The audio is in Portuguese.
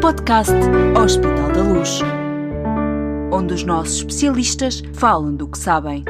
podcast Hospital da Luz, onde os nossos especialistas falam do que sabem.